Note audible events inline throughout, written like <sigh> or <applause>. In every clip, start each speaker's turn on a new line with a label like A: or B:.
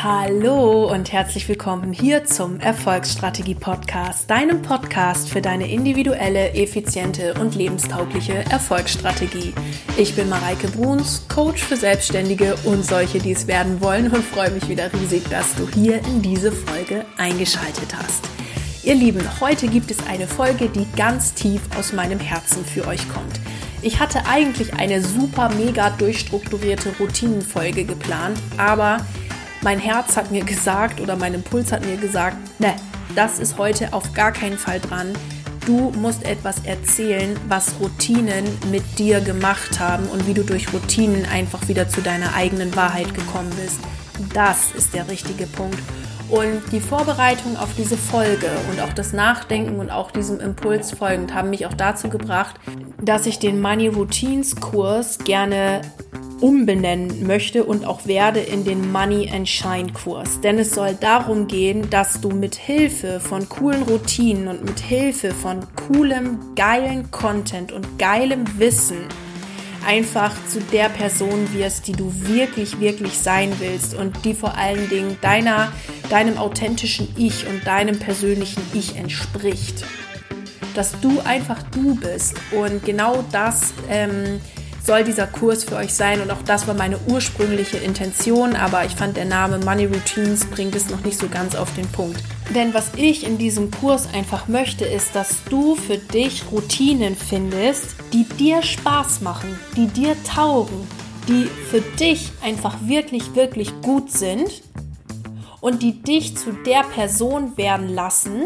A: Hallo und herzlich willkommen hier zum Erfolgsstrategie Podcast, deinem Podcast für deine individuelle, effiziente und lebenstaugliche Erfolgsstrategie. Ich bin Mareike Bruns, Coach für Selbstständige und solche, die es werden wollen und freue mich wieder riesig, dass du hier in diese Folge eingeschaltet hast. Ihr Lieben, heute gibt es eine Folge, die ganz tief aus meinem Herzen für euch kommt. Ich hatte eigentlich eine super mega durchstrukturierte Routinenfolge geplant, aber mein Herz hat mir gesagt oder mein Impuls hat mir gesagt, ne, das ist heute auf gar keinen Fall dran. Du musst etwas erzählen, was Routinen mit dir gemacht haben und wie du durch Routinen einfach wieder zu deiner eigenen Wahrheit gekommen bist. Das ist der richtige Punkt. Und die Vorbereitung auf diese Folge und auch das Nachdenken und auch diesem Impuls folgend haben mich auch dazu gebracht, dass ich den Money Routines Kurs gerne umbenennen möchte und auch werde in den Money and Shine Kurs. Denn es soll darum gehen, dass du mit Hilfe von coolen Routinen und mit Hilfe von coolem, geilen Content und geilem Wissen einfach zu der Person wirst, die du wirklich, wirklich sein willst und die vor allen Dingen deiner, deinem authentischen Ich und deinem persönlichen Ich entspricht. Dass du einfach du bist und genau das ähm, soll dieser Kurs für euch sein. Und auch das war meine ursprüngliche Intention, aber ich fand der Name Money Routines bringt es noch nicht so ganz auf den Punkt. Denn was ich in diesem Kurs einfach möchte, ist, dass du für dich Routinen findest, die dir Spaß machen, die dir taugen, die für dich einfach wirklich, wirklich gut sind und die dich zu der Person werden lassen,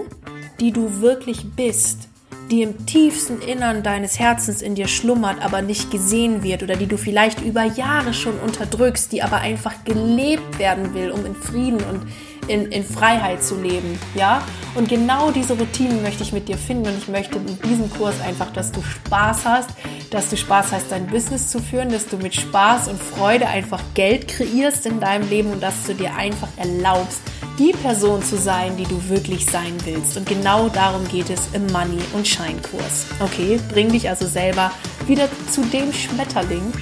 A: die du wirklich bist die im tiefsten Innern deines Herzens in dir schlummert, aber nicht gesehen wird oder die du vielleicht über Jahre schon unterdrückst, die aber einfach gelebt werden will, um in Frieden und in, in Freiheit zu leben. Ja? Und genau diese Routinen möchte ich mit dir finden und ich möchte in diesem Kurs einfach, dass du Spaß hast, dass du Spaß hast, dein Business zu führen, dass du mit Spaß und Freude einfach Geld kreierst in deinem Leben und dass du dir einfach erlaubst, die Person zu sein, die du wirklich sein willst. Und genau darum geht es im Money- und Scheinkurs. Okay, bring dich also selber wieder zu dem Schmetterling,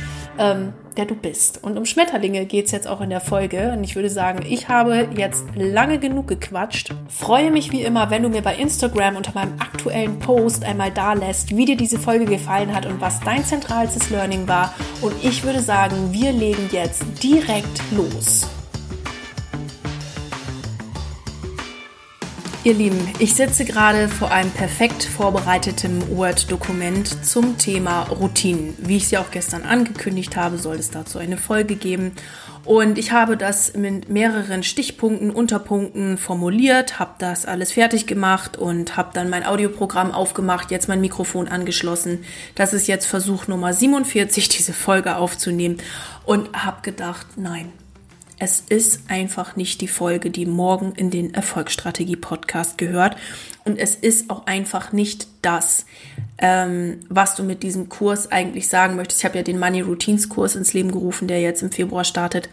A: ähm, der du bist. Und um Schmetterlinge geht es jetzt auch in der Folge. Und ich würde sagen, ich habe jetzt lange genug gequatscht. Freue mich wie immer, wenn du mir bei Instagram unter meinem aktuellen Post einmal da lässt, wie dir diese Folge gefallen hat und was dein zentralstes Learning war. Und ich würde sagen, wir legen jetzt direkt los. Ihr Lieben, ich sitze gerade vor einem perfekt vorbereiteten Word-Dokument zum Thema Routinen. Wie ich sie auch gestern angekündigt habe, soll es dazu eine Folge geben. Und ich habe das mit mehreren Stichpunkten, Unterpunkten formuliert, habe das alles fertig gemacht und habe dann mein Audioprogramm aufgemacht, jetzt mein Mikrofon angeschlossen. Das ist jetzt Versuch Nummer 47, diese Folge aufzunehmen. Und habe gedacht, nein, es ist einfach nicht die Folge, die morgen in den Erfolgsstrategie-Podcast gehört. Und es ist auch einfach nicht das, ähm, was du mit diesem Kurs eigentlich sagen möchtest. Ich habe ja den Money Routines Kurs ins Leben gerufen, der jetzt im Februar startet.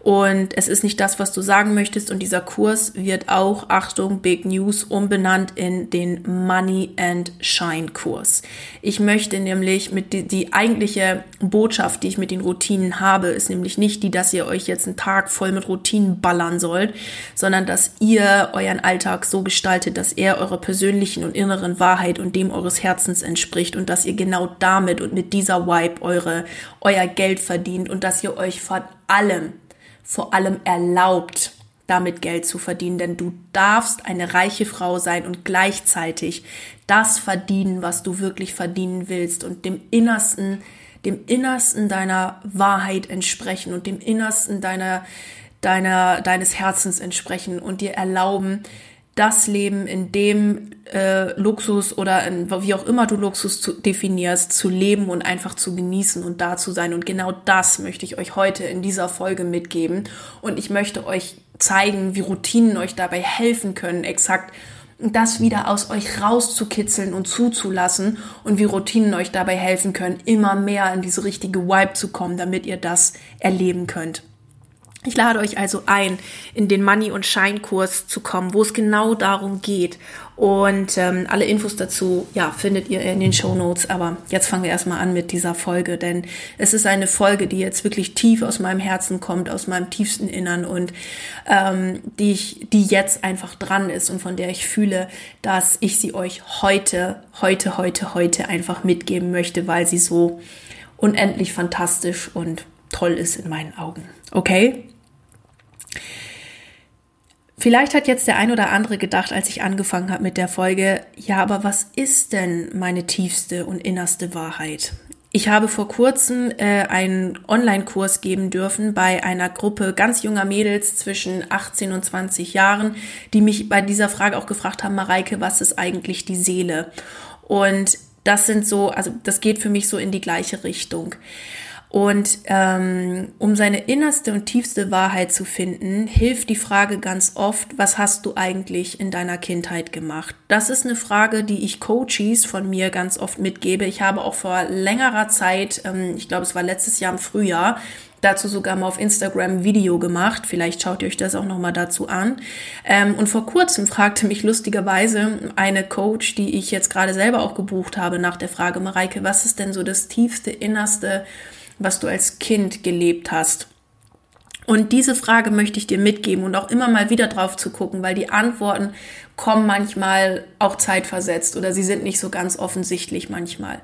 A: Und es ist nicht das, was du sagen möchtest. Und dieser Kurs wird auch, Achtung, Big News, umbenannt in den Money and Shine Kurs. Ich möchte nämlich mit die, die eigentliche Botschaft, die ich mit den Routinen habe, ist nämlich nicht die, dass ihr euch jetzt einen Tag voll mit Routinen ballern sollt, sondern dass ihr euren Alltag so gestaltet, dass er eurer persönlichen und inneren Wahrheit und dem eures Herzens entspricht und dass ihr genau damit und mit dieser Vibe eure, euer Geld verdient und dass ihr euch vor allem, vor allem erlaubt, damit Geld zu verdienen, denn du darfst eine reiche Frau sein und gleichzeitig das verdienen, was du wirklich verdienen willst und dem Innersten, dem Innersten deiner Wahrheit entsprechen und dem Innersten deiner, deiner, deines Herzens entsprechen und dir erlauben, das Leben, in dem äh, Luxus oder in, wie auch immer du Luxus zu, definierst, zu leben und einfach zu genießen und da zu sein. Und genau das möchte ich euch heute in dieser Folge mitgeben. Und ich möchte euch zeigen, wie Routinen euch dabei helfen können, exakt das wieder aus euch rauszukitzeln und zuzulassen und wie Routinen euch dabei helfen können, immer mehr in diese richtige Vibe zu kommen, damit ihr das erleben könnt. Ich lade euch also ein, in den Money- und Scheinkurs zu kommen, wo es genau darum geht. Und ähm, alle Infos dazu, ja, findet ihr in den Show Notes. Aber jetzt fangen wir erstmal an mit dieser Folge, denn es ist eine Folge, die jetzt wirklich tief aus meinem Herzen kommt, aus meinem tiefsten Innern und ähm, die ich, die jetzt einfach dran ist und von der ich fühle, dass ich sie euch heute, heute, heute, heute einfach mitgeben möchte, weil sie so unendlich fantastisch und toll ist in meinen Augen. Okay? Vielleicht hat jetzt der ein oder andere gedacht, als ich angefangen habe mit der Folge, ja, aber was ist denn meine tiefste und innerste Wahrheit? Ich habe vor kurzem äh, einen Online-Kurs geben dürfen bei einer Gruppe ganz junger Mädels zwischen 18 und 20 Jahren, die mich bei dieser Frage auch gefragt haben, Mareike, was ist eigentlich die Seele? Und das sind so, also das geht für mich so in die gleiche Richtung. Und ähm, um seine innerste und tiefste Wahrheit zu finden, hilft die Frage ganz oft, was hast du eigentlich in deiner Kindheit gemacht? Das ist eine Frage, die ich Coaches von mir ganz oft mitgebe. Ich habe auch vor längerer Zeit, ähm, ich glaube es war letztes Jahr im Frühjahr, dazu sogar mal auf Instagram ein Video gemacht. Vielleicht schaut ihr euch das auch nochmal dazu an. Ähm, und vor kurzem fragte mich lustigerweise eine Coach, die ich jetzt gerade selber auch gebucht habe, nach der Frage, Mareike, was ist denn so das tiefste, innerste, was du als Kind gelebt hast? Und diese Frage möchte ich dir mitgeben und auch immer mal wieder drauf zu gucken, weil die Antworten kommen manchmal auch zeitversetzt oder sie sind nicht so ganz offensichtlich manchmal.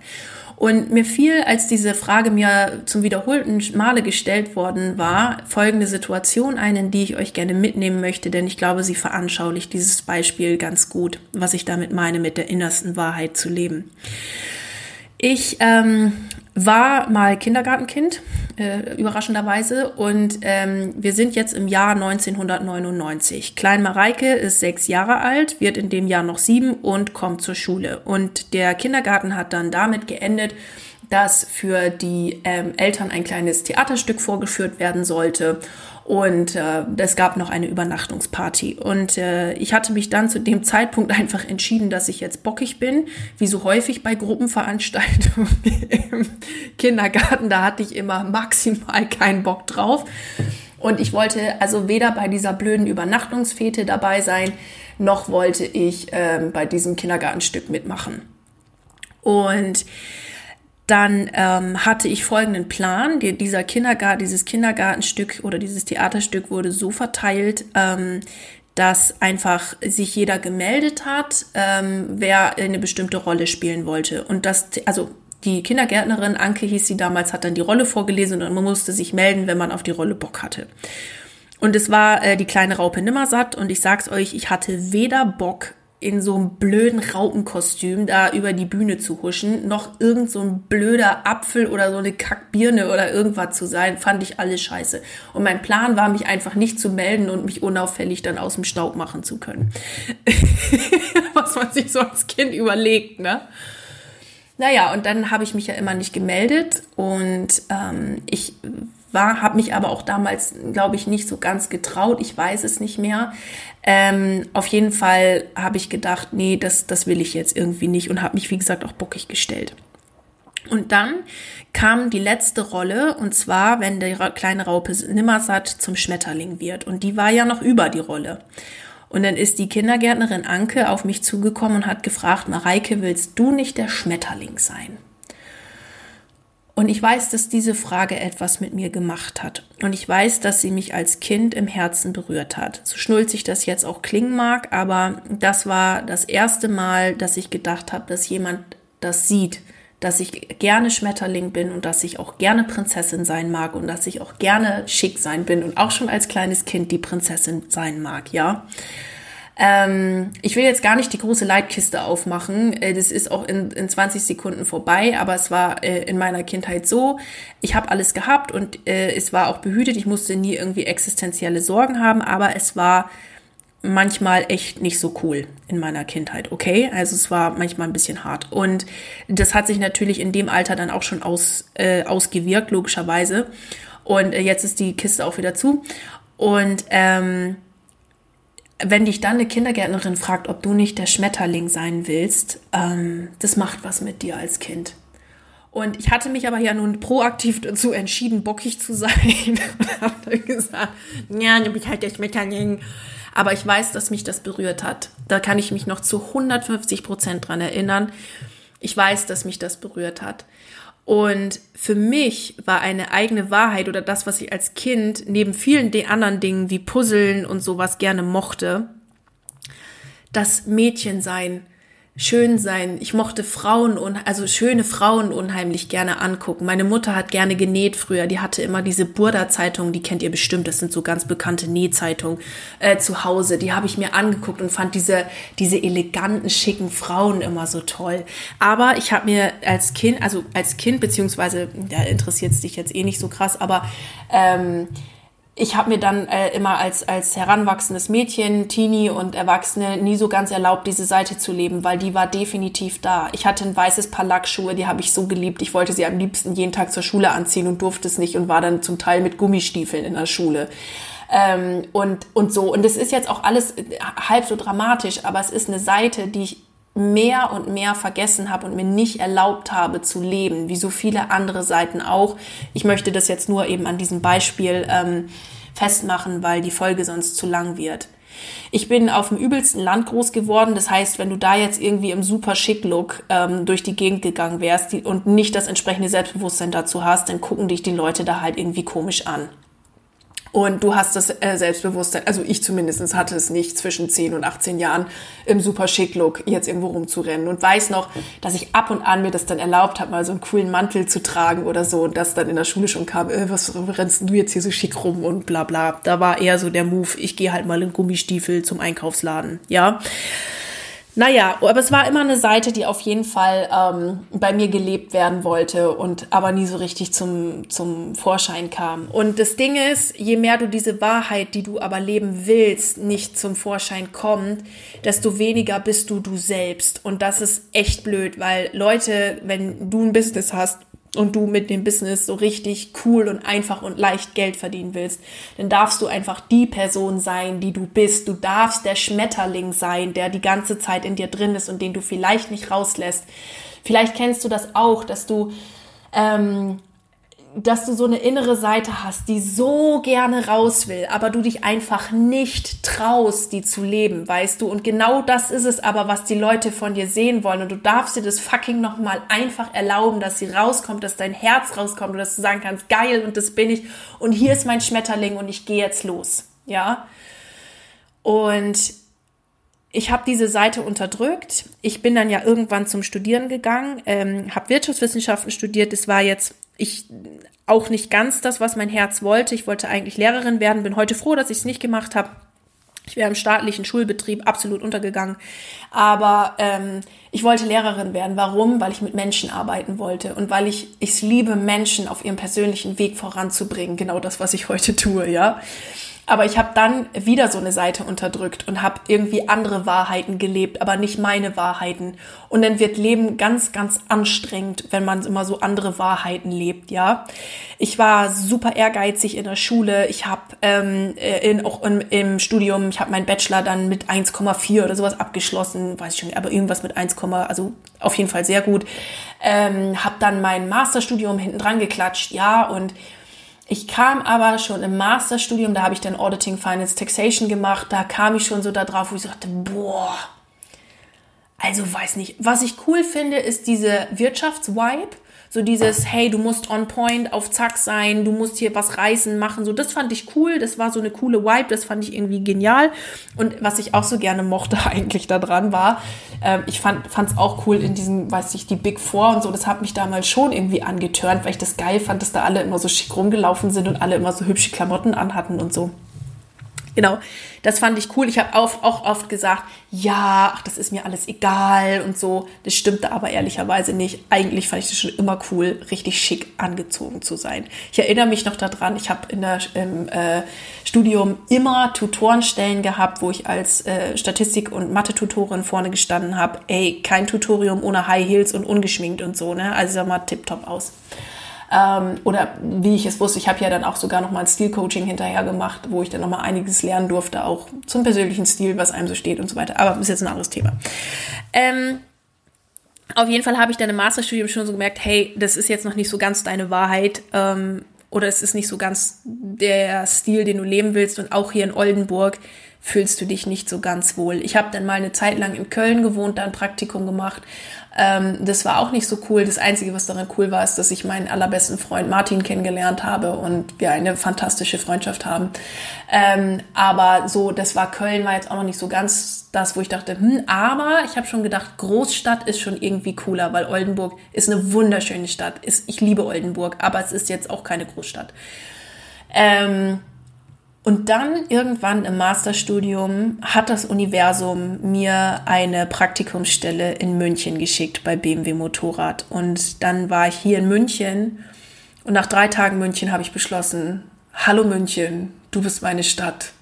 A: Und mir fiel, als diese Frage mir zum wiederholten Male gestellt worden war, folgende Situation ein, in die ich euch gerne mitnehmen möchte, denn ich glaube, sie veranschaulicht dieses Beispiel ganz gut, was ich damit meine, mit der innersten Wahrheit zu leben. Ich ähm, war mal Kindergartenkind, äh, überraschenderweise. Und ähm, wir sind jetzt im Jahr 1999. Klein Mareike ist sechs Jahre alt, wird in dem Jahr noch sieben und kommt zur Schule. Und der Kindergarten hat dann damit geendet, dass für die ähm, Eltern ein kleines Theaterstück vorgeführt werden sollte. Und äh, es gab noch eine Übernachtungsparty. Und äh, ich hatte mich dann zu dem Zeitpunkt einfach entschieden, dass ich jetzt bockig bin, wie so häufig bei Gruppenveranstaltungen <laughs> im Kindergarten. Da hatte ich immer maximal keinen Bock drauf. Und ich wollte also weder bei dieser blöden Übernachtungsfete dabei sein, noch wollte ich äh, bei diesem Kindergartenstück mitmachen. Und dann ähm, hatte ich folgenden Plan. Die, dieser Kindergarten, dieses Kindergartenstück oder dieses Theaterstück wurde so verteilt, ähm, dass einfach sich jeder gemeldet hat, ähm, wer eine bestimmte Rolle spielen wollte. Und das, also die Kindergärtnerin, Anke hieß sie damals, hat dann die Rolle vorgelesen und man musste sich melden, wenn man auf die Rolle Bock hatte. Und es war äh, die kleine Raupe Nimmersatt und ich sag's euch, ich hatte weder Bock in so einem blöden Raupenkostüm da über die Bühne zu huschen, noch irgend so ein blöder Apfel oder so eine Kackbirne oder irgendwas zu sein, fand ich alles scheiße. Und mein Plan war, mich einfach nicht zu melden und mich unauffällig dann aus dem Staub machen zu können. <laughs> Was man sich so als Kind überlegt, ne? Naja, und dann habe ich mich ja immer nicht gemeldet und ähm, ich war, habe mich aber auch damals, glaube ich, nicht so ganz getraut. Ich weiß es nicht mehr. Ähm, auf jeden Fall habe ich gedacht, nee, das, das will ich jetzt irgendwie nicht und habe mich, wie gesagt, auch bockig gestellt. Und dann kam die letzte Rolle, und zwar, wenn der kleine Raupe Nimmersatt zum Schmetterling wird. Und die war ja noch über die Rolle. Und dann ist die Kindergärtnerin Anke auf mich zugekommen und hat gefragt, Mareike, willst du nicht der Schmetterling sein? Und ich weiß, dass diese Frage etwas mit mir gemacht hat. Und ich weiß, dass sie mich als Kind im Herzen berührt hat. So schnulzig das jetzt auch klingen mag, aber das war das erste Mal, dass ich gedacht habe, dass jemand das sieht, dass ich gerne Schmetterling bin und dass ich auch gerne Prinzessin sein mag und dass ich auch gerne schick sein bin und auch schon als kleines Kind die Prinzessin sein mag, ja. Ähm, ich will jetzt gar nicht die große Leitkiste aufmachen. Äh, das ist auch in, in 20 Sekunden vorbei, aber es war äh, in meiner Kindheit so. Ich habe alles gehabt und äh, es war auch behütet. Ich musste nie irgendwie existenzielle Sorgen haben, aber es war manchmal echt nicht so cool in meiner Kindheit, okay? Also es war manchmal ein bisschen hart. Und das hat sich natürlich in dem Alter dann auch schon aus, äh, ausgewirkt, logischerweise. Und äh, jetzt ist die Kiste auch wieder zu. Und ähm, wenn dich dann eine Kindergärtnerin fragt, ob du nicht der Schmetterling sein willst, ähm, das macht was mit dir als Kind. Und ich hatte mich aber ja nun proaktiv dazu entschieden, bockig zu sein <laughs> und habe dann gesagt, ja, dann bin halt der Schmetterling. Aber ich weiß, dass mich das berührt hat. Da kann ich mich noch zu 150 Prozent dran erinnern. Ich weiß, dass mich das berührt hat. Und für mich war eine eigene Wahrheit oder das, was ich als Kind neben vielen anderen Dingen wie Puzzeln und sowas gerne mochte, das Mädchensein schön sein. Ich mochte Frauen und also schöne Frauen unheimlich gerne angucken. Meine Mutter hat gerne genäht früher. Die hatte immer diese Burda-Zeitung, die kennt ihr bestimmt. Das sind so ganz bekannte Nähzeitungen äh, zu Hause. Die habe ich mir angeguckt und fand diese diese eleganten, schicken Frauen immer so toll. Aber ich habe mir als Kind, also als Kind beziehungsweise, da interessiert es dich jetzt eh nicht so krass, aber ähm, ich habe mir dann äh, immer als, als heranwachsendes Mädchen, Teenie und Erwachsene nie so ganz erlaubt, diese Seite zu leben, weil die war definitiv da. Ich hatte ein weißes Paar Lackschuhe, die habe ich so geliebt. Ich wollte sie am liebsten jeden Tag zur Schule anziehen und durfte es nicht und war dann zum Teil mit Gummistiefeln in der Schule. Ähm, und, und so. Und es ist jetzt auch alles äh, halb so dramatisch, aber es ist eine Seite, die ich mehr und mehr vergessen habe und mir nicht erlaubt habe zu leben, wie so viele andere Seiten auch. Ich möchte das jetzt nur eben an diesem Beispiel ähm, festmachen, weil die Folge sonst zu lang wird. Ich bin auf dem übelsten Land groß geworden. Das heißt, wenn du da jetzt irgendwie im super schick Look ähm, durch die Gegend gegangen wärst die, und nicht das entsprechende Selbstbewusstsein dazu hast, dann gucken dich die Leute da halt irgendwie komisch an. Und du hast das äh, Selbstbewusstsein, also ich zumindest hatte es nicht zwischen 10 und 18 Jahren im super schick Look jetzt irgendwo rumzurennen und weiß noch, dass ich ab und an mir das dann erlaubt habe, mal so einen coolen Mantel zu tragen oder so und das dann in der Schule schon kam, äh, was rennst du jetzt hier so schick rum und bla bla. Da war eher so der Move, ich gehe halt mal in Gummistiefel zum Einkaufsladen, ja. Naja, aber es war immer eine Seite, die auf jeden Fall ähm, bei mir gelebt werden wollte und aber nie so richtig zum, zum Vorschein kam. Und das Ding ist, je mehr du diese Wahrheit, die du aber leben willst, nicht zum Vorschein kommt, desto weniger bist du du selbst. Und das ist echt blöd, weil Leute, wenn du ein Business hast, und du mit dem Business so richtig cool und einfach und leicht Geld verdienen willst, dann darfst du einfach die Person sein, die du bist. Du darfst der Schmetterling sein, der die ganze Zeit in dir drin ist und den du vielleicht nicht rauslässt. Vielleicht kennst du das auch, dass du ähm, dass du so eine innere Seite hast, die so gerne raus will, aber du dich einfach nicht traust, die zu leben, weißt du? Und genau das ist es aber, was die Leute von dir sehen wollen. Und du darfst dir das fucking nochmal einfach erlauben, dass sie rauskommt, dass dein Herz rauskommt und dass du sagen kannst, geil, und das bin ich. Und hier ist mein Schmetterling und ich gehe jetzt los. Ja? Und ich habe diese Seite unterdrückt. Ich bin dann ja irgendwann zum Studieren gegangen, ähm, habe Wirtschaftswissenschaften studiert. Das war jetzt ich auch nicht ganz das, was mein Herz wollte. Ich wollte eigentlich Lehrerin werden, bin heute froh, dass ich es nicht gemacht habe. Ich wäre im staatlichen Schulbetrieb absolut untergegangen. Aber ähm, ich wollte Lehrerin werden. Warum? Weil ich mit Menschen arbeiten wollte und weil ich es liebe, Menschen auf ihrem persönlichen Weg voranzubringen. Genau das, was ich heute tue, ja. Aber ich habe dann wieder so eine Seite unterdrückt und habe irgendwie andere Wahrheiten gelebt, aber nicht meine Wahrheiten. Und dann wird Leben ganz, ganz anstrengend, wenn man immer so andere Wahrheiten lebt, ja. Ich war super ehrgeizig in der Schule. Ich habe ähm, äh, in, auch im, im Studium, ich habe meinen Bachelor dann mit 1,4 oder sowas abgeschlossen, weiß ich schon, aber irgendwas mit 1, also auf jeden Fall sehr gut. Ähm, habe dann mein Masterstudium hinten dran geklatscht, ja, und ich kam aber schon im Masterstudium, da habe ich dann Auditing Finance Taxation gemacht, da kam ich schon so da drauf, wo ich sagte, boah, also weiß nicht. Was ich cool finde, ist diese Wirtschaftsvibe. So dieses, hey, du musst on point, auf Zack sein, du musst hier was reißen, machen. So, das fand ich cool. Das war so eine coole Vibe, das fand ich irgendwie genial. Und was ich auch so gerne mochte <laughs> eigentlich daran war, äh, ich fand es auch cool in diesem, weiß ich, die Big Four und so. Das hat mich damals schon irgendwie angetörnt, weil ich das geil fand, dass da alle immer so schick rumgelaufen sind und alle immer so hübsche Klamotten anhatten und so. Genau, das fand ich cool. Ich habe auch, auch oft gesagt, ja, ach, das ist mir alles egal und so. Das stimmte aber ehrlicherweise nicht. Eigentlich fand ich das schon immer cool, richtig schick angezogen zu sein. Ich erinnere mich noch daran, ich habe in der, im äh, Studium immer Tutorenstellen gehabt, wo ich als äh, Statistik- und Mathe-Tutorin vorne gestanden habe. Ey, kein Tutorium ohne High Heels und ungeschminkt und so, ne? Also sag mal tipptopp aus. Ähm, oder wie ich es wusste, ich habe ja dann auch sogar noch mal ein Stilcoaching hinterher gemacht, wo ich dann noch mal einiges lernen durfte, auch zum persönlichen Stil, was einem so steht und so weiter. Aber ist jetzt ein anderes Thema. Ähm, Auf jeden Fall habe ich dann im Masterstudium schon so gemerkt, hey, das ist jetzt noch nicht so ganz deine Wahrheit. Ähm, oder es ist nicht so ganz der Stil, den du leben willst. Und auch hier in Oldenburg fühlst du dich nicht so ganz wohl. Ich habe dann mal eine Zeit lang in Köln gewohnt, da ein Praktikum gemacht. Ähm, das war auch nicht so cool. Das Einzige, was daran cool war, ist, dass ich meinen allerbesten Freund Martin kennengelernt habe und wir eine fantastische Freundschaft haben. Ähm, aber so, das war Köln, war jetzt auch noch nicht so ganz das, wo ich dachte, hm, aber ich habe schon gedacht, Großstadt ist schon irgendwie cooler, weil Oldenburg ist eine wunderschöne Stadt. Ist, ich liebe Oldenburg, aber es ist jetzt auch keine Großstadt. Ähm, und dann irgendwann im Masterstudium hat das Universum mir eine Praktikumsstelle in München geschickt bei BMW Motorrad. Und dann war ich hier in München und nach drei Tagen München habe ich beschlossen, hallo München, du bist meine Stadt.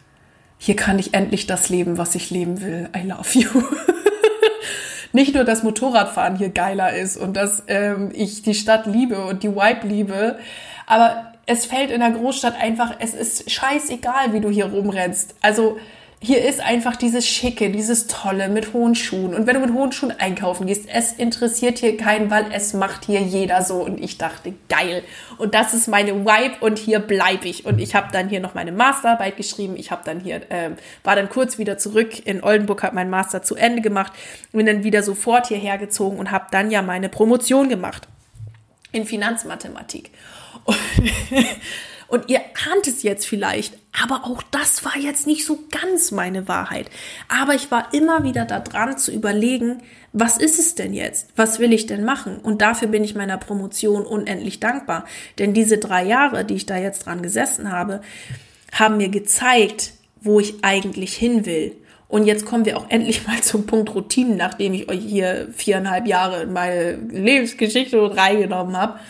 A: Hier kann ich endlich das leben, was ich leben will. I love you. <laughs> Nicht nur, dass Motorradfahren hier geiler ist und dass ähm, ich die Stadt liebe und die Vibe liebe, aber es fällt in der Großstadt einfach, es ist scheißegal, wie du hier rumrennst. Also hier ist einfach dieses Schicke, dieses Tolle mit hohen Schuhen. Und wenn du mit hohen Schuhen einkaufen gehst, es interessiert hier keinen, weil es macht hier jeder so. Und ich dachte, geil. Und das ist meine Vibe und hier bleibe ich. Und ich habe dann hier noch meine Masterarbeit geschrieben. Ich habe dann hier, äh, war dann kurz wieder zurück in Oldenburg, habe meinen Master zu Ende gemacht, bin dann wieder sofort hierher gezogen und habe dann ja meine Promotion gemacht in Finanzmathematik. <laughs> Und ihr ahnt es jetzt vielleicht, aber auch das war jetzt nicht so ganz meine Wahrheit. Aber ich war immer wieder da dran zu überlegen, was ist es denn jetzt? Was will ich denn machen? Und dafür bin ich meiner Promotion unendlich dankbar. Denn diese drei Jahre, die ich da jetzt dran gesessen habe, haben mir gezeigt, wo ich eigentlich hin will. Und jetzt kommen wir auch endlich mal <laughs> zum Punkt Routinen, nachdem ich euch hier viereinhalb Jahre in meine Lebensgeschichte reingenommen habe.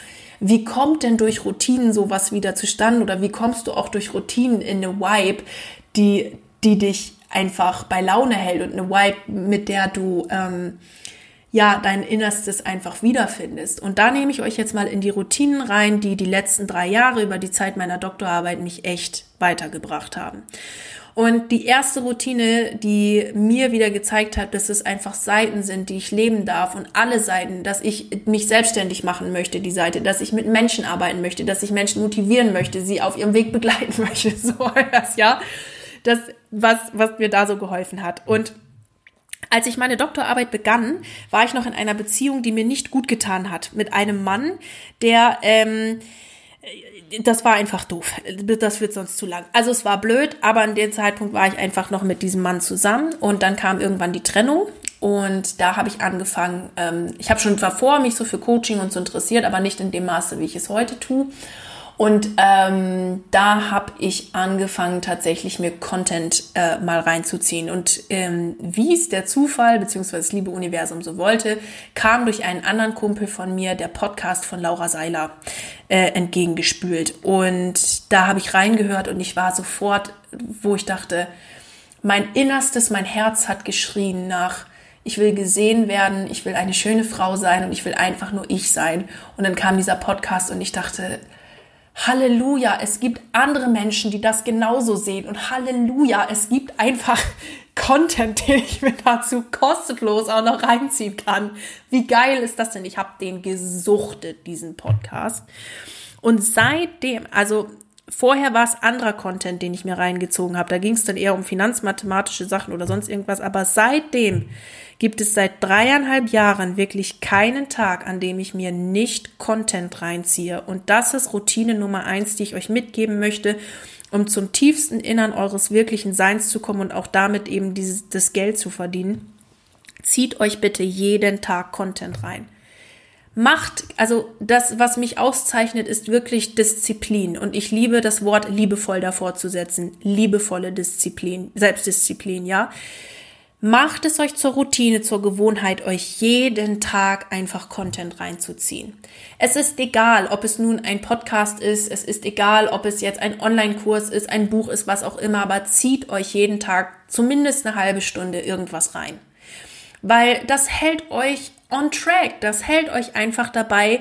A: Wie kommt denn durch Routinen sowas wieder zustande oder wie kommst du auch durch Routinen in eine Vibe, die, die dich einfach bei Laune hält und eine Vibe, mit der du ähm, ja dein Innerstes einfach wiederfindest. Und da nehme ich euch jetzt mal in die Routinen rein, die die letzten drei Jahre über die Zeit meiner Doktorarbeit mich echt weitergebracht haben. Und die erste Routine, die mir wieder gezeigt hat, dass es einfach Seiten sind, die ich leben darf und alle Seiten, dass ich mich selbstständig machen möchte, die Seite, dass ich mit Menschen arbeiten möchte, dass ich Menschen motivieren möchte, sie auf ihrem Weg begleiten <laughs> möchte, so das, <laughs> ja. Das, was, was mir da so geholfen hat. Und als ich meine Doktorarbeit begann, war ich noch in einer Beziehung, die mir nicht gut getan hat, mit einem Mann, der, ähm, das war einfach doof. Das wird sonst zu lang. Also es war blöd, aber an dem Zeitpunkt war ich einfach noch mit diesem Mann zusammen und dann kam irgendwann die Trennung und da habe ich angefangen. Ähm, ich habe schon davor mich so für Coaching und so interessiert, aber nicht in dem Maße, wie ich es heute tue. Und ähm, da habe ich angefangen, tatsächlich mir Content äh, mal reinzuziehen. Und ähm, wie es der Zufall bzw. das liebe Universum so wollte, kam durch einen anderen Kumpel von mir der Podcast von Laura Seiler äh, entgegengespült. Und da habe ich reingehört und ich war sofort, wo ich dachte, mein Innerstes, mein Herz hat geschrien nach, ich will gesehen werden, ich will eine schöne Frau sein und ich will einfach nur ich sein. Und dann kam dieser Podcast und ich dachte, Halleluja, es gibt andere Menschen, die das genauso sehen. Und Halleluja, es gibt einfach <laughs> Content, den ich mir dazu kostenlos auch noch reinziehen kann. Wie geil ist das denn? Ich habe den gesuchtet, diesen Podcast. Und seitdem, also vorher war es anderer Content, den ich mir reingezogen habe. Da ging es dann eher um finanzmathematische Sachen oder sonst irgendwas. Aber seitdem gibt es seit dreieinhalb Jahren wirklich keinen Tag, an dem ich mir nicht Content reinziehe. Und das ist Routine Nummer eins, die ich euch mitgeben möchte, um zum tiefsten Innern eures wirklichen Seins zu kommen und auch damit eben dieses, das Geld zu verdienen. Zieht euch bitte jeden Tag Content rein. Macht, also das, was mich auszeichnet, ist wirklich Disziplin. Und ich liebe das Wort liebevoll davor zu setzen. Liebevolle Disziplin, Selbstdisziplin, ja. Macht es euch zur Routine, zur Gewohnheit, euch jeden Tag einfach Content reinzuziehen. Es ist egal, ob es nun ein Podcast ist, es ist egal, ob es jetzt ein Online-Kurs ist, ein Buch ist, was auch immer, aber zieht euch jeden Tag zumindest eine halbe Stunde irgendwas rein. Weil das hält euch on track. Das hält euch einfach dabei,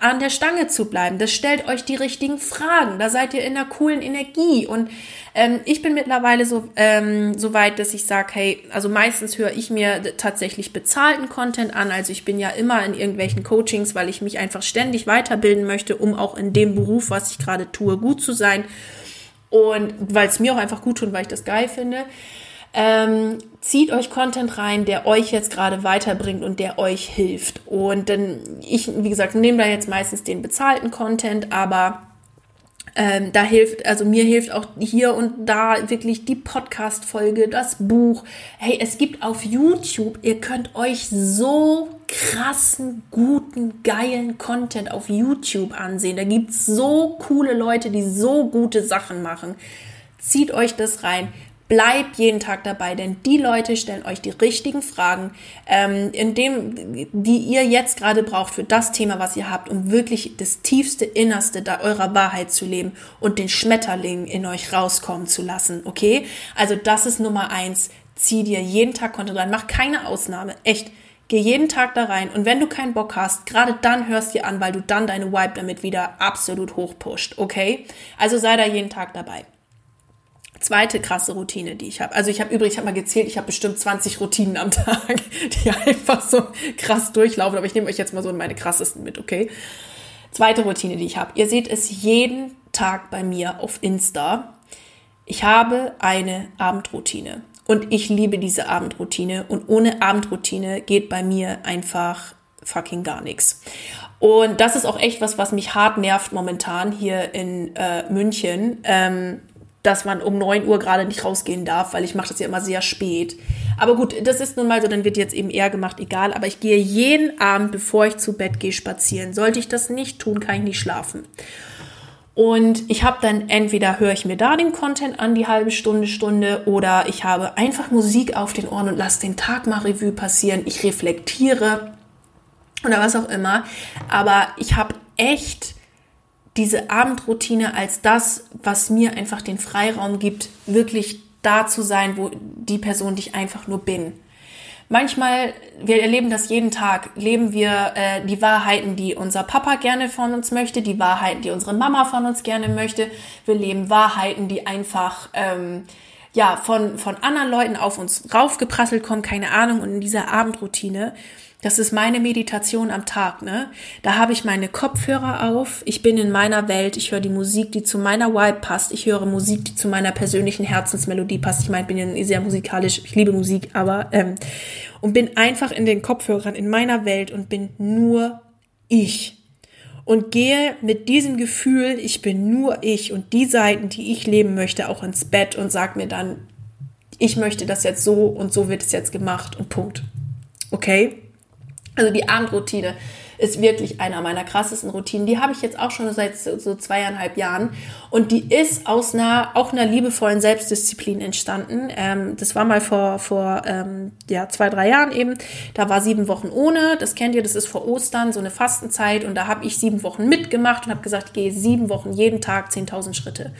A: an der Stange zu bleiben. Das stellt euch die richtigen Fragen. Da seid ihr in einer coolen Energie. Und ähm, ich bin mittlerweile so, ähm, so weit, dass ich sage, hey, also meistens höre ich mir tatsächlich bezahlten Content an. Also ich bin ja immer in irgendwelchen Coachings, weil ich mich einfach ständig weiterbilden möchte, um auch in dem Beruf, was ich gerade tue, gut zu sein. Und weil es mir auch einfach gut tut, weil ich das geil finde. Ähm, zieht euch Content rein, der euch jetzt gerade weiterbringt und der euch hilft. Und dann, ich, wie gesagt, nehme da jetzt meistens den bezahlten Content, aber ähm, da hilft, also mir hilft auch hier und da wirklich die Podcast-Folge, das Buch. Hey, es gibt auf YouTube, ihr könnt euch so krassen, guten, geilen Content auf YouTube ansehen. Da gibt's so coole Leute, die so gute Sachen machen. Zieht euch das rein. Bleibt jeden Tag dabei, denn die Leute stellen euch die richtigen Fragen, ähm, in dem, die ihr jetzt gerade braucht für das Thema, was ihr habt, um wirklich das tiefste Innerste da eurer Wahrheit zu leben und den Schmetterling in euch rauskommen zu lassen. Okay? Also das ist Nummer eins. Zieh dir jeden Tag Konto rein. Mach keine Ausnahme. Echt. Geh jeden Tag da rein und wenn du keinen Bock hast, gerade dann hörst dir an, weil du dann deine Vibe damit wieder absolut hochpusht, okay? Also sei da jeden Tag dabei. Zweite krasse Routine, die ich habe. Also ich habe übrigens, ich habe mal gezählt, ich habe bestimmt 20 Routinen am <laughs> Tag, die einfach so krass durchlaufen. Aber ich nehme euch jetzt mal so in meine krassesten mit, okay? Zweite Routine, die ich habe. Ihr seht es jeden Tag bei mir auf Insta. Ich habe eine Abendroutine. Und ich liebe diese Abendroutine. Und ohne Abendroutine geht bei mir einfach fucking gar nichts. Und das ist auch echt was, was mich hart nervt momentan hier in äh, München. Ähm, dass man um 9 Uhr gerade nicht rausgehen darf, weil ich mache das ja immer sehr spät. Aber gut, das ist nun mal so, dann wird jetzt eben eher gemacht, egal. Aber ich gehe jeden Abend, bevor ich zu Bett gehe, spazieren. Sollte ich das nicht tun, kann ich nicht schlafen. Und ich habe dann entweder höre ich mir da den Content an, die halbe Stunde, Stunde, oder ich habe einfach Musik auf den Ohren und lasse den Tag mal Revue passieren. Ich reflektiere oder was auch immer. Aber ich habe echt diese Abendroutine als das, was mir einfach den Freiraum gibt, wirklich da zu sein, wo die Person, die ich einfach nur bin. Manchmal, wir erleben das jeden Tag, leben wir äh, die Wahrheiten, die unser Papa gerne von uns möchte, die Wahrheiten, die unsere Mama von uns gerne möchte. Wir leben Wahrheiten, die einfach ähm, ja von von anderen Leuten auf uns raufgeprasselt kommen, keine Ahnung. Und in dieser Abendroutine das ist meine Meditation am Tag, ne? Da habe ich meine Kopfhörer auf, ich bin in meiner Welt, ich höre die Musik, die zu meiner Vibe passt, ich höre Musik, die zu meiner persönlichen Herzensmelodie passt. Ich meine, ich bin ja sehr musikalisch, ich liebe Musik, aber ähm, und bin einfach in den Kopfhörern in meiner Welt und bin nur ich und gehe mit diesem Gefühl, ich bin nur ich und die Seiten, die ich leben möchte, auch ins Bett und sag mir dann, ich möchte das jetzt so und so wird es jetzt gemacht und Punkt. Okay? Also die Abendroutine ist wirklich einer meiner krassesten Routinen. Die habe ich jetzt auch schon seit so, zweieinhalb Jahren. Und die ist aus einer, auch einer liebevollen Selbstdisziplin entstanden. Ähm, das war mal vor, vor ähm, ja, zwei, drei Jahren eben. Da war sieben Wochen ohne. Das kennt ihr, das ist vor Ostern, so eine Fastenzeit. Und da habe ich sieben Wochen mitgemacht und habe gesagt, gehe sieben Wochen jeden Tag 10.000 Schritte.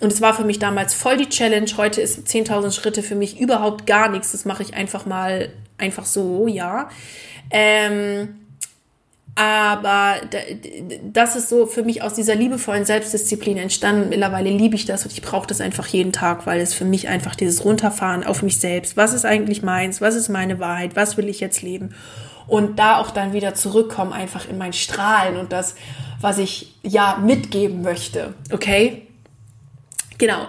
A: Und es war für mich damals voll die Challenge. Heute ist 10.000 Schritte für mich überhaupt gar nichts. Das mache ich einfach mal, einfach so, ja. Ähm, aber das ist so für mich aus dieser liebevollen Selbstdisziplin entstanden. Mittlerweile liebe ich das und ich brauche das einfach jeden Tag, weil es für mich einfach dieses Runterfahren auf mich selbst. Was ist eigentlich meins? Was ist meine Wahrheit? Was will ich jetzt leben? Und da auch dann wieder zurückkommen, einfach in mein Strahlen und das, was ich ja mitgeben möchte. Okay? Genau.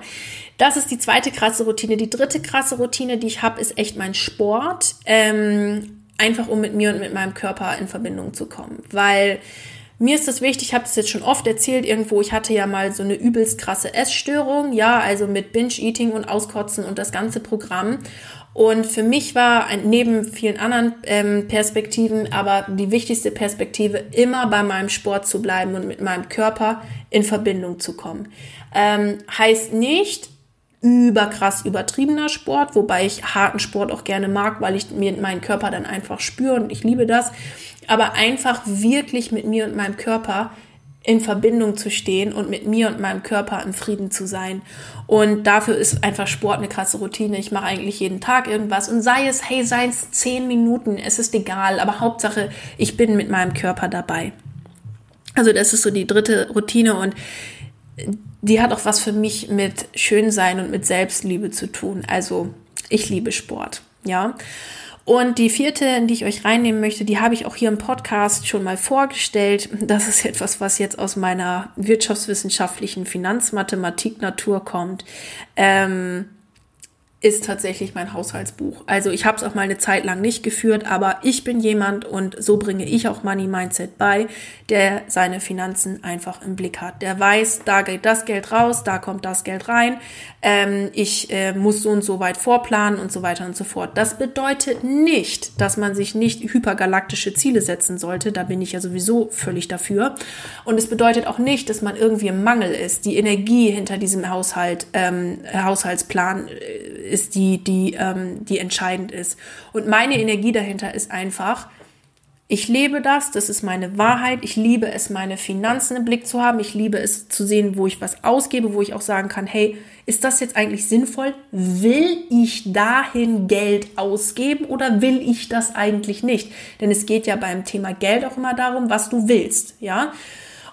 A: Das ist die zweite krasse Routine. Die dritte krasse Routine, die ich habe, ist echt mein Sport. Ähm, einfach um mit mir und mit meinem Körper in Verbindung zu kommen. Weil mir ist das wichtig, ich habe das jetzt schon oft erzählt irgendwo, ich hatte ja mal so eine übelst krasse Essstörung, ja, also mit Binge-Eating und Auskotzen und das ganze Programm. Und für mich war neben vielen anderen ähm, Perspektiven aber die wichtigste Perspektive, immer bei meinem Sport zu bleiben und mit meinem Körper in Verbindung zu kommen. Ähm, heißt nicht, überkrass übertriebener Sport, wobei ich harten Sport auch gerne mag, weil ich mir meinen Körper dann einfach spüre und ich liebe das. Aber einfach wirklich mit mir und meinem Körper in Verbindung zu stehen und mit mir und meinem Körper im Frieden zu sein. Und dafür ist einfach Sport eine krasse Routine. Ich mache eigentlich jeden Tag irgendwas und sei es, hey, sei es zehn Minuten, es ist egal, aber Hauptsache, ich bin mit meinem Körper dabei. Also das ist so die dritte Routine und die hat auch was für mich mit Schönsein und mit Selbstliebe zu tun. Also ich liebe Sport, ja. Und die vierte, in die ich euch reinnehmen möchte, die habe ich auch hier im Podcast schon mal vorgestellt. Das ist etwas, was jetzt aus meiner wirtschaftswissenschaftlichen Finanzmathematik-Natur kommt. Ähm, ist tatsächlich mein Haushaltsbuch. Also ich habe es auch mal eine Zeit lang nicht geführt, aber ich bin jemand und so bringe ich auch Money Mindset bei, der seine Finanzen einfach im Blick hat. Der weiß, da geht das Geld raus, da kommt das Geld rein. Ähm, ich äh, muss so und so weit vorplanen und so weiter und so fort. Das bedeutet nicht, dass man sich nicht hypergalaktische Ziele setzen sollte. Da bin ich ja sowieso völlig dafür. Und es bedeutet auch nicht, dass man irgendwie im Mangel ist. Die Energie hinter diesem Haushalt, ähm, Haushaltsplan äh, ist die, die, ähm, die entscheidend ist. Und meine Energie dahinter ist einfach, ich lebe das, das ist meine Wahrheit. Ich liebe es, meine Finanzen im Blick zu haben. Ich liebe es zu sehen, wo ich was ausgebe, wo ich auch sagen kann, hey, ist das jetzt eigentlich sinnvoll? Will ich dahin Geld ausgeben oder will ich das eigentlich nicht? Denn es geht ja beim Thema Geld auch immer darum, was du willst, ja?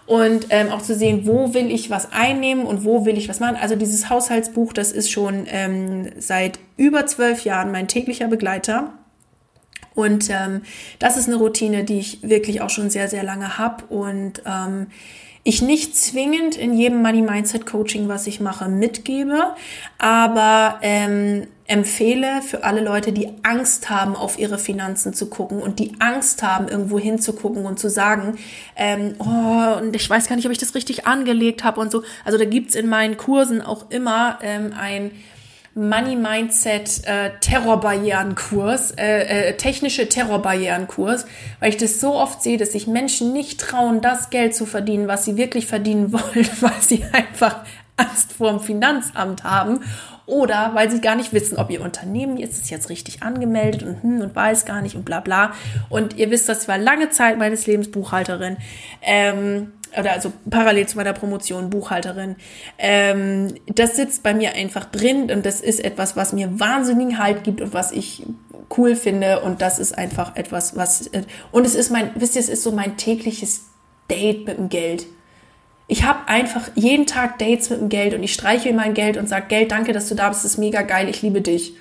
A: Und ähm, auch zu sehen, wo will ich was einnehmen und wo will ich was machen. Also dieses Haushaltsbuch, das ist schon ähm, seit über zwölf Jahren mein täglicher Begleiter. Und ähm, das ist eine Routine, die ich wirklich auch schon sehr, sehr lange habe und ähm, ich nicht zwingend in jedem Money Mindset Coaching, was ich mache, mitgebe, aber ähm, empfehle für alle Leute, die Angst haben, auf ihre Finanzen zu gucken und die Angst haben, irgendwo hinzugucken und zu sagen, ähm, oh, und ich weiß gar nicht, ob ich das richtig angelegt habe und so. Also da gibt's in meinen Kursen auch immer ähm, ein Money Mindset äh, Terrorbarrierenkurs, äh, äh, technische Terrorbarrierenkurs, weil ich das so oft sehe, dass sich Menschen nicht trauen, das Geld zu verdienen, was sie wirklich verdienen <laughs> wollen, weil sie einfach Angst vor dem Finanzamt haben oder weil sie gar nicht wissen, ob ihr Unternehmen ist es jetzt richtig angemeldet und hm, und weiß gar nicht und bla bla. Und ihr wisst, das war lange Zeit meines Lebens Buchhalterin. Ähm, oder also parallel zu meiner Promotion Buchhalterin. Ähm, das sitzt bei mir einfach drin und das ist etwas, was mir wahnsinnigen Halt gibt und was ich cool finde und das ist einfach etwas, was äh, und es ist mein, wisst ihr, es ist so mein tägliches Date mit dem Geld. Ich habe einfach jeden Tag Dates mit dem Geld und ich streiche mein Geld und sage, Geld, danke, dass du da bist, das ist mega geil, ich liebe dich.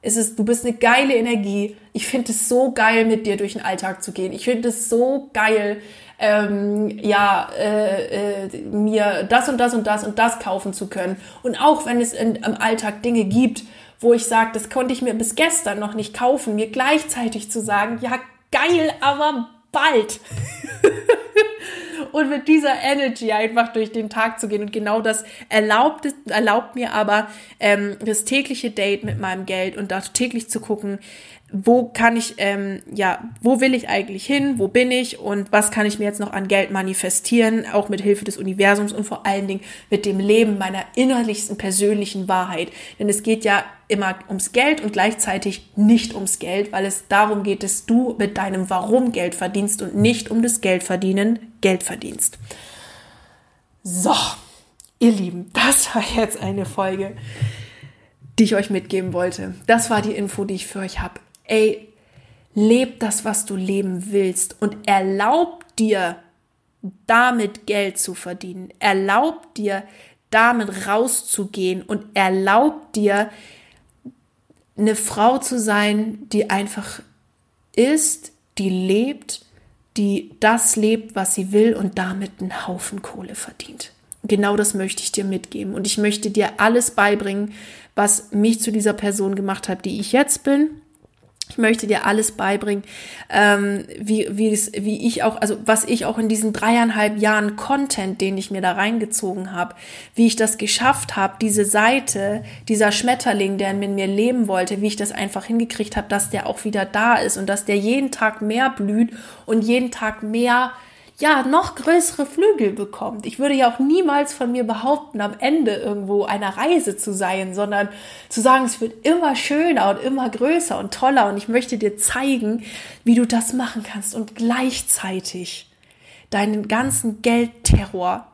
A: Es ist, du bist eine geile Energie. Ich finde es so geil, mit dir durch den Alltag zu gehen. Ich finde es so geil, ähm, ja, äh, äh, mir das und das und das und das kaufen zu können. Und auch wenn es in, im Alltag Dinge gibt, wo ich sage, das konnte ich mir bis gestern noch nicht kaufen, mir gleichzeitig zu sagen, ja, geil, aber bald. <laughs> und mit dieser Energy einfach durch den Tag zu gehen. Und genau das erlaubt, erlaubt mir aber ähm, das tägliche Date mit meinem Geld und da täglich zu gucken, wo kann ich, ähm, ja, wo will ich eigentlich hin, wo bin ich und was kann ich mir jetzt noch an Geld manifestieren, auch mit Hilfe des Universums und vor allen Dingen mit dem Leben meiner innerlichsten persönlichen Wahrheit. Denn es geht ja immer ums Geld und gleichzeitig nicht ums Geld, weil es darum geht, dass du mit deinem Warum Geld verdienst und nicht um das Geldverdienen Geld verdienst. So, ihr Lieben, das war jetzt eine Folge, die ich euch mitgeben wollte. Das war die Info, die ich für euch habe ey, leb das, was du leben willst und erlaub dir, damit Geld zu verdienen. Erlaub dir, damit rauszugehen und erlaub dir, eine Frau zu sein, die einfach ist, die lebt, die das lebt, was sie will und damit einen Haufen Kohle verdient. Genau das möchte ich dir mitgeben. Und ich möchte dir alles beibringen, was mich zu dieser Person gemacht hat, die ich jetzt bin ich möchte dir alles beibringen, ähm, wie, wie, es, wie ich auch, also was ich auch in diesen dreieinhalb Jahren Content, den ich mir da reingezogen habe, wie ich das geschafft habe, diese Seite, dieser Schmetterling, der in mir leben wollte, wie ich das einfach hingekriegt habe, dass der auch wieder da ist und dass der jeden Tag mehr blüht und jeden Tag mehr ja, noch größere Flügel bekommt. Ich würde ja auch niemals von mir behaupten, am Ende irgendwo einer Reise zu sein, sondern zu sagen, es wird immer schöner und immer größer und toller und ich möchte dir zeigen, wie du das machen kannst und gleichzeitig deinen ganzen Geldterror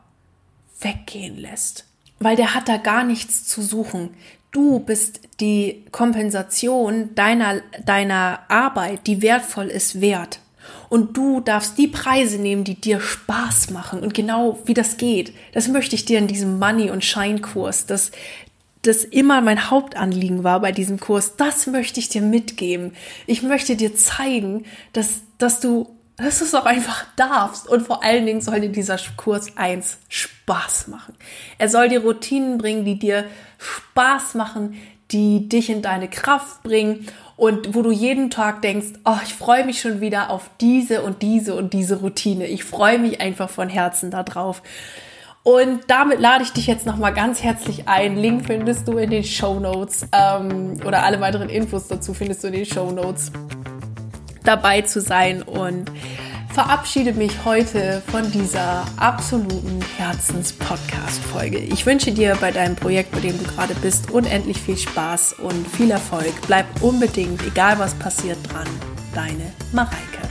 A: weggehen lässt. Weil der hat da gar nichts zu suchen. Du bist die Kompensation deiner, deiner Arbeit, die wertvoll ist, wert. Und du darfst die Preise nehmen, die dir Spaß machen. Und genau wie das geht, das möchte ich dir in diesem Money- und Scheinkurs, das, das immer mein Hauptanliegen war bei diesem Kurs, das möchte ich dir mitgeben. Ich möchte dir zeigen, dass, dass du, dass du es auch einfach darfst. Und vor allen Dingen soll dir dieser Kurs eins Spaß machen. Er soll dir Routinen bringen, die dir Spaß machen, die dich in deine Kraft bringen und wo du jeden Tag denkst, oh, ich freue mich schon wieder auf diese und diese und diese Routine. Ich freue mich einfach von Herzen darauf. Und damit lade ich dich jetzt nochmal ganz herzlich ein. Link findest du in den Show Notes ähm, oder alle weiteren Infos dazu findest du in den Show Notes dabei zu sein und verabschiede mich heute von dieser absoluten Herzens-Podcast-Folge. Ich wünsche dir bei deinem Projekt, bei dem du gerade bist, unendlich viel Spaß und viel Erfolg. Bleib unbedingt, egal was passiert, dran. Deine Mareike.